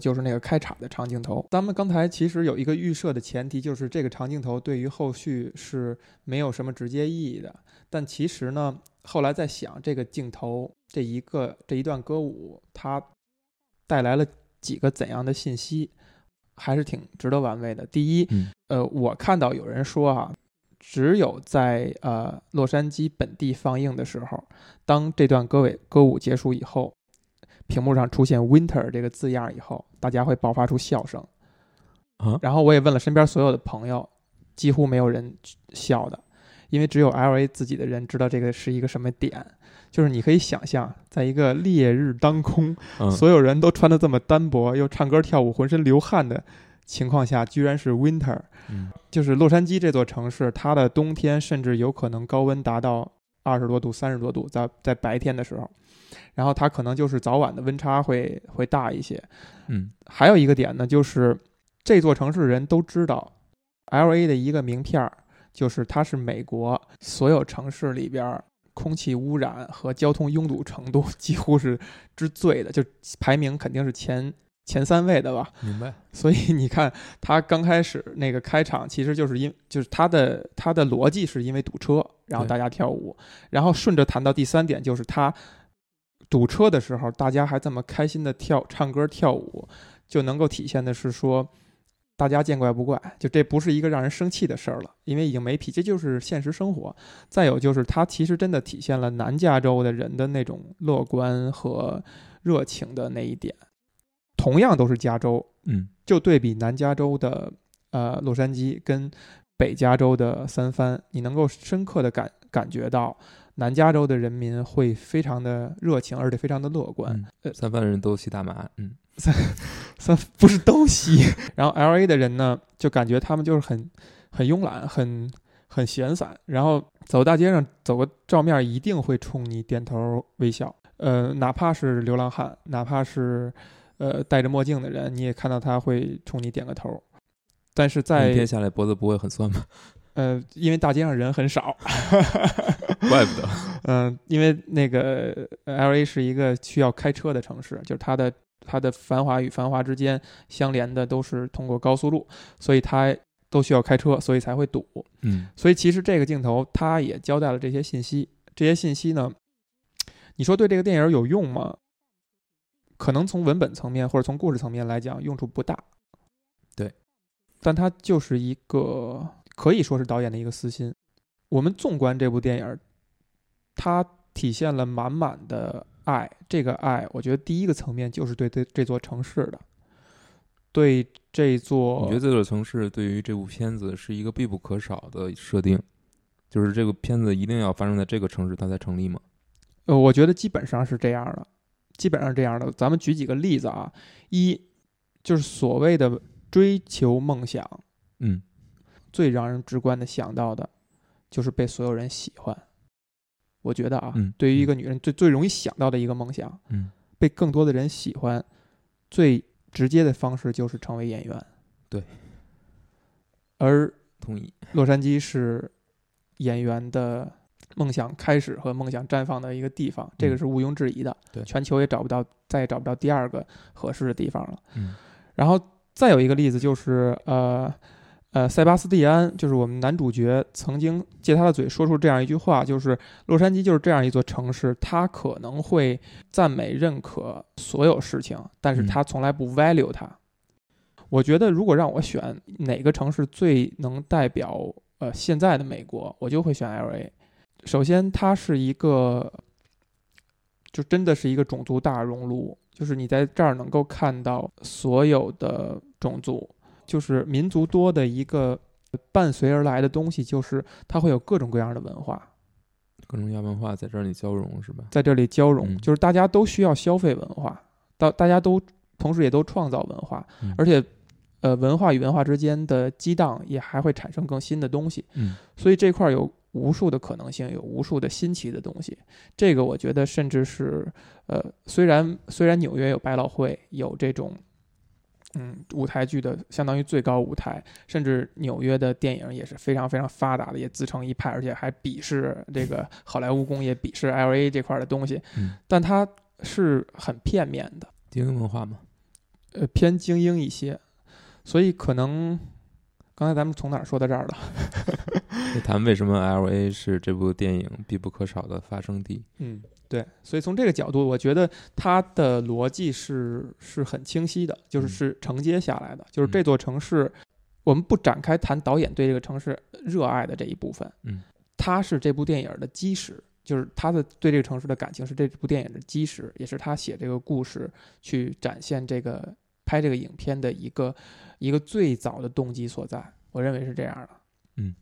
就是那个开场的长镜头。咱们刚才其实有一个预设的前提，就是这个长镜头对于后续是没有什么直接意义的。但其实呢，后来在想这个镜头这一个这一段歌舞，它带来了几个怎样的信息，还是挺值得玩味的。第一，呃，我看到有人说啊，只有在呃洛杉矶本地放映的时候，当这段歌尾歌舞结束以后。屏幕上出现 “winter” 这个字样以后，大家会爆发出笑声。啊，然后我也问了身边所有的朋友，几乎没有人笑的，因为只有 L.A. 自己的人知道这个是一个什么点。就是你可以想象，在一个烈日当空，所有人都穿的这么单薄，又唱歌跳舞，浑身流汗的情况下，居然是 winter。嗯，就是洛杉矶这座城市，它的冬天甚至有可能高温达到二十多度、三十多度，在在白天的时候。然后它可能就是早晚的温差会会大一些，嗯，还有一个点呢，就是这座城市人都知道，L A 的一个名片儿，就是它是美国所有城市里边空气污染和交通拥堵程度 几乎是之最的，就排名肯定是前前三位的吧。明白。所以你看，他刚开始那个开场，其实就是因就是他的他的逻辑是因为堵车，然后大家跳舞，然后顺着谈到第三点，就是他。堵车的时候，大家还这么开心的跳、唱歌、跳舞，就能够体现的是说，大家见怪不怪，就这不是一个让人生气的事儿了，因为已经没脾气，这就是现实生活。再有就是，它其实真的体现了南加州的人的那种乐观和热情的那一点。同样都是加州，嗯，就对比南加州的呃洛杉矶跟北加州的三藩，你能够深刻的感感觉到。南加州的人民会非常的热情，而且非常的乐观。呃三藩人都吸大麻，嗯，三 三不是都吸。然后 L A 的人呢，就感觉他们就是很很慵懒，很很闲散。然后走大街上走个照面，一定会冲你点头微笑。呃，哪怕是流浪汉，哪怕是呃戴着墨镜的人，你也看到他会冲你点个头。但是在一天下来脖子不会很酸吗？呃，因为大街上人很少，怪不得。嗯，因为那个 L A 是一个需要开车的城市，就是它的它的繁华与繁华之间相连的都是通过高速路，所以它都需要开车，所以才会堵。嗯，所以其实这个镜头它也交代了这些信息。这些信息呢，你说对这个电影有用吗？可能从文本层面或者从故事层面来讲，用处不大。对，但它就是一个。可以说是导演的一个私心。我们纵观这部电影，它体现了满满的爱。这个爱，我觉得第一个层面就是对这这座城市的，对这座。你觉得这座城市对于这部片子是一个必不可少的设定？就是这个片子一定要发生在这个城市，它才成立吗？呃，我觉得基本上是这样的，基本上是这样的。咱们举几个例子啊，一就是所谓的追求梦想，嗯。最让人直观的想到的，就是被所有人喜欢。我觉得啊，对于一个女人最最容易想到的一个梦想，嗯，被更多的人喜欢，最直接的方式就是成为演员。对。而同意，洛杉矶是演员的梦想开始和梦想绽放的一个地方，这个是毋庸置疑的。对，全球也找不到，再也找不到第二个合适的地方了。嗯。然后再有一个例子就是呃。呃，塞巴斯蒂安就是我们男主角，曾经借他的嘴说出这样一句话，就是洛杉矶就是这样一座城市，他可能会赞美认可所有事情，但是他从来不 value 它。我觉得如果让我选哪个城市最能代表呃现在的美国，我就会选 L A。首先，它是一个，就真的是一个种族大熔炉，就是你在这儿能够看到所有的种族。就是民族多的一个伴随而来的东西，就是它会有各种各样的文化，各种各样文化在这里交融，是吧？在这里交融，就是大家都需要消费文化，大大家都同时也都创造文化，而且，呃，文化与文化之间的激荡也还会产生更新的东西。嗯，所以这块有无数的可能性，有无数的新奇的东西。这个我觉得，甚至是，呃，虽然虽然纽约有百老汇，有这种。嗯，舞台剧的相当于最高舞台，甚至纽约的电影也是非常非常发达的，也自成一派，而且还鄙视这个 好莱坞工业，鄙视 L A 这块的东西。嗯，但它是很片面的精英文化吗？呃偏精英一些，所以可能刚才咱们从哪儿说到这儿了？就 谈为什么 L A 是这部电影必不可少的发生地。嗯，对，所以从这个角度，我觉得它的逻辑是是很清晰的，就是嗯是承接下来的，就是嗯这座城市，我们不展开谈导演对这个城市热爱的这一部分，嗯，它是这部电影的基石，就是他的对这个城市的感情是这部电影的基石，也是他写这个故事去展现这个拍这个影片的一个一个最早的动机所在，我认为是这样的。嗯，